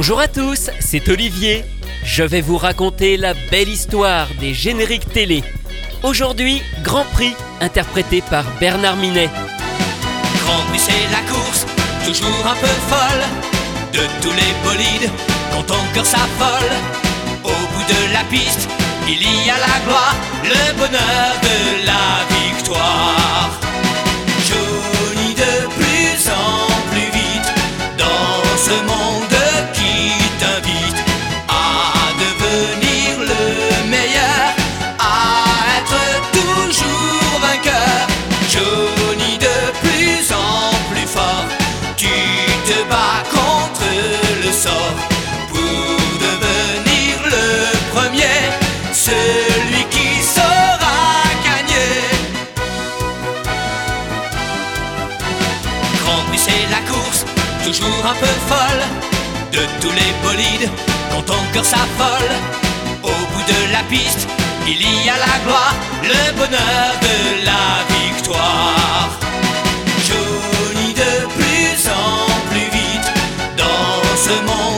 Bonjour à tous, c'est Olivier. Je vais vous raconter la belle histoire des génériques télé. Aujourd'hui, Grand Prix, interprété par Bernard Minet. Grand Prix, c'est la course, toujours un peu folle. De tous les bolides, quand ton cœur s'affole. Au bout de la piste, il y a la gloire, le bonheur de la victoire. Toujours un peu folle De tous les bolides, quand ton cœur s'affole. Au bout de la piste, il y a la gloire Le bonheur de la victoire. Johnny de plus en plus vite Dans ce monde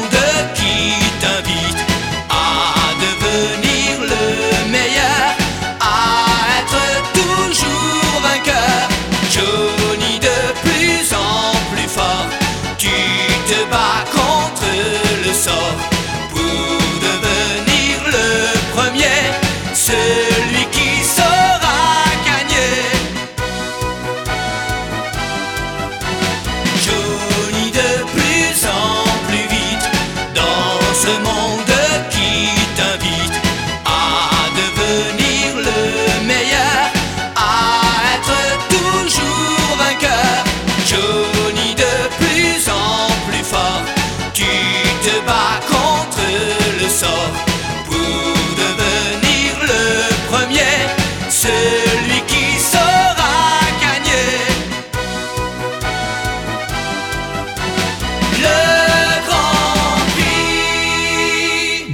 le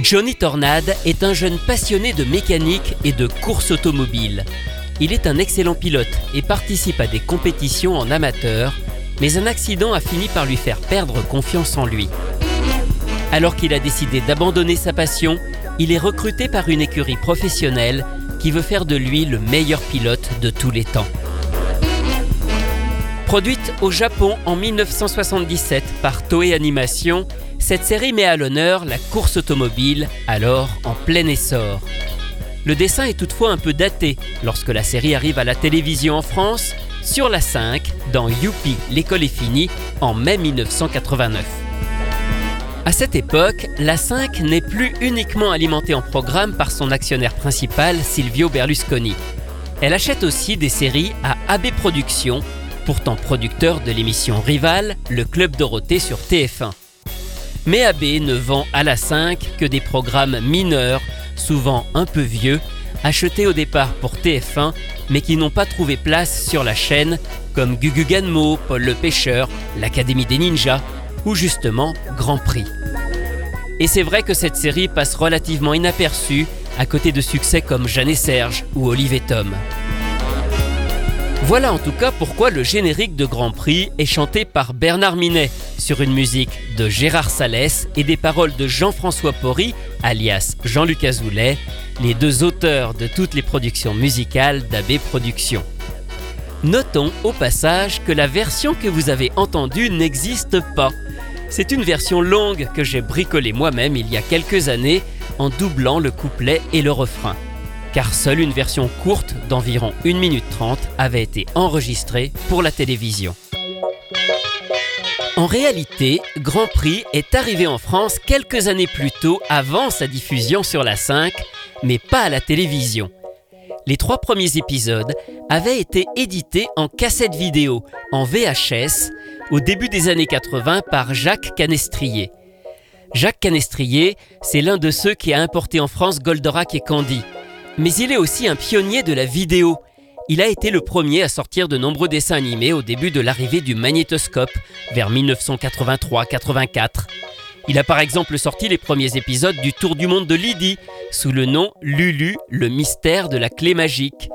Johnny Tornade est un jeune passionné de mécanique et de course automobile. Il est un excellent pilote et participe à des compétitions en amateur, mais un accident a fini par lui faire perdre confiance en lui. Alors qu'il a décidé d'abandonner sa passion, il est recruté par une écurie professionnelle qui veut faire de lui le meilleur pilote de tous les temps. Produite au Japon en 1977 par Toei Animation, cette série met à l'honneur la course automobile, alors en plein essor. Le dessin est toutefois un peu daté lorsque la série arrive à la télévision en France, sur la 5, dans Youpi, l'école est finie, en mai 1989. À cette époque, la 5 n'est plus uniquement alimentée en programme par son actionnaire principal, Silvio Berlusconi. Elle achète aussi des séries à AB Productions, pourtant producteur de l'émission rivale, le Club Dorothée sur TF1. Mais AB ne vend à la 5 que des programmes mineurs, souvent un peu vieux, achetés au départ pour TF1, mais qui n'ont pas trouvé place sur la chaîne, comme Gugu Ganmo, Paul le Pêcheur, l'Académie des Ninjas, ou justement Grand Prix. Et c'est vrai que cette série passe relativement inaperçue à côté de succès comme Jeanne et Serge ou Olive et Tom. Voilà en tout cas pourquoi le générique de Grand Prix est chanté par Bernard Minet sur une musique de Gérard Salès et des paroles de Jean-François Porry, alias Jean-Luc Azoulay, les deux auteurs de toutes les productions musicales d'AB Productions. Notons au passage que la version que vous avez entendue n'existe pas. C'est une version longue que j'ai bricolée moi-même il y a quelques années en doublant le couplet et le refrain. Car seule une version courte d'environ 1 minute 30 avait été enregistrée pour la télévision. En réalité, Grand Prix est arrivé en France quelques années plus tôt avant sa diffusion sur la 5, mais pas à la télévision. Les trois premiers épisodes avaient été édités en cassette vidéo, en VHS, au début des années 80 par Jacques Canestrier. Jacques Canestrier, c'est l'un de ceux qui a importé en France Goldorak et Candy. Mais il est aussi un pionnier de la vidéo. Il a été le premier à sortir de nombreux dessins animés au début de l'arrivée du magnétoscope, vers 1983-84. Il a par exemple sorti les premiers épisodes du Tour du monde de Lydie, sous le nom Lulu, le mystère de la clé magique.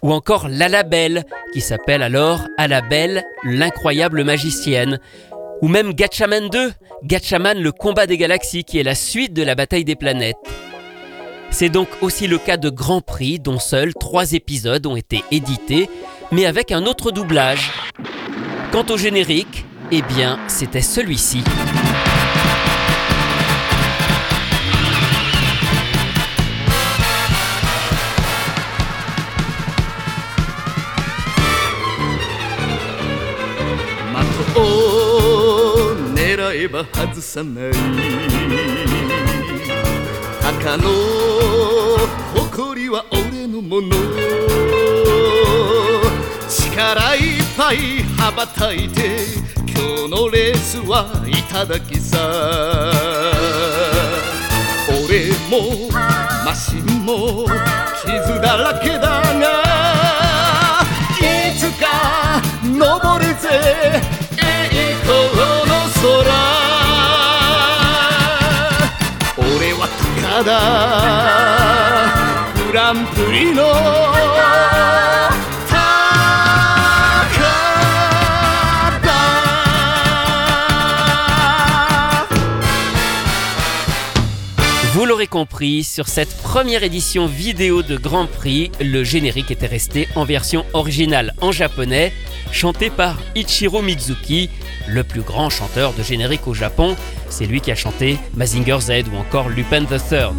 Ou encore Lalabelle, qui s'appelle alors Alabelle, l'incroyable magicienne. Ou même Gatchaman 2, Gatchaman le combat des galaxies qui est la suite de la bataille des planètes. C'est donc aussi le cas de Grand Prix dont seuls trois épisodes ont été édités, mais avec un autre doublage. Quant au générique, eh bien, c'était celui-ci. は俺のもの。力いっぱい羽ばたいて今日のレースはいただきさ。俺もマシンも傷だらけだがいつか登るぜ。栄光の空。俺は高だ Vous l'aurez compris, sur cette première édition vidéo de Grand Prix, le générique était resté en version originale en japonais, chanté par Ichiro Mizuki, le plus grand chanteur de générique au Japon. C'est lui qui a chanté Mazinger Z ou encore Lupin the Third.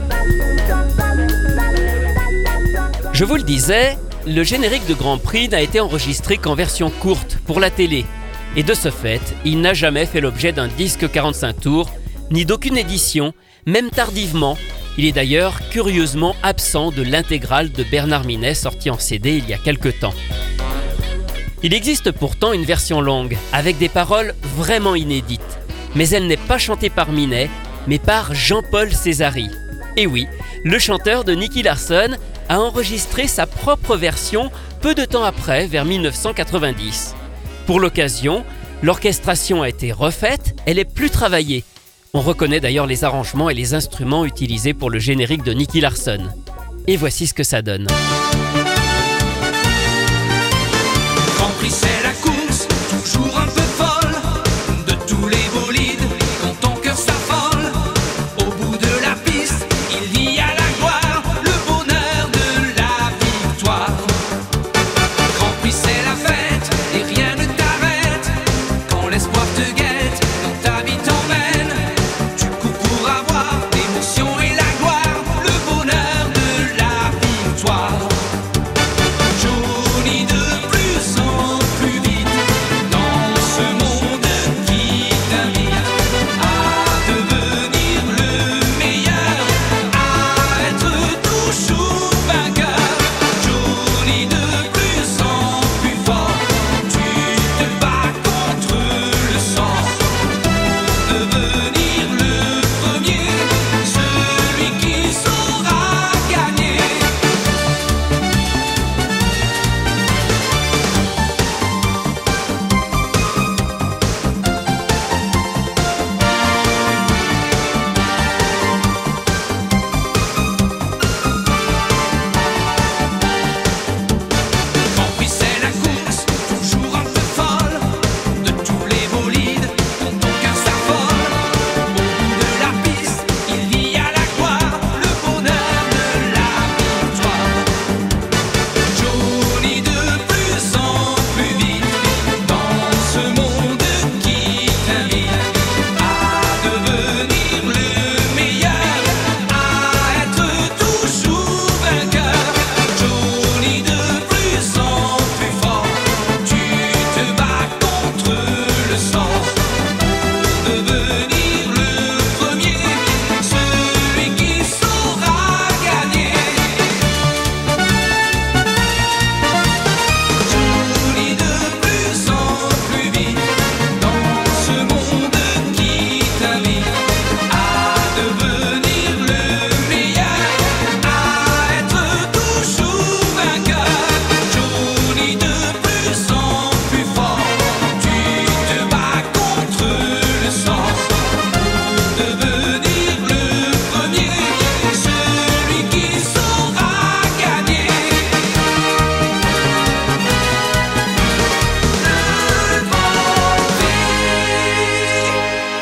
Je vous le disais, le générique de Grand Prix n'a été enregistré qu'en version courte pour la télé. Et de ce fait, il n'a jamais fait l'objet d'un disque 45 tours, ni d'aucune édition, même tardivement. Il est d'ailleurs curieusement absent de l'intégrale de Bernard Minet sortie en CD il y a quelque temps. Il existe pourtant une version longue, avec des paroles vraiment inédites. Mais elle n'est pas chantée par Minet, mais par Jean-Paul Césari. Et oui, le chanteur de Nicky Larson a enregistré sa propre version peu de temps après, vers 1990. Pour l'occasion, l'orchestration a été refaite, elle est plus travaillée. On reconnaît d'ailleurs les arrangements et les instruments utilisés pour le générique de Nicky Larson. Et voici ce que ça donne.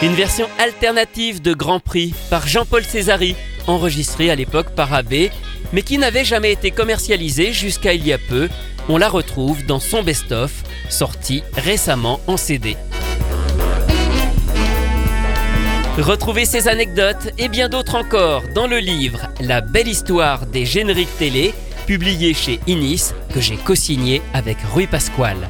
Une version alternative de Grand Prix par Jean-Paul Césari, enregistrée à l'époque par AB, mais qui n'avait jamais été commercialisée jusqu'à il y a peu. On la retrouve dans son best-of, sorti récemment en CD. Retrouvez ces anecdotes et bien d'autres encore dans le livre La belle histoire des génériques télé, publié chez Inis, que j'ai co-signé avec Rui Pasquale.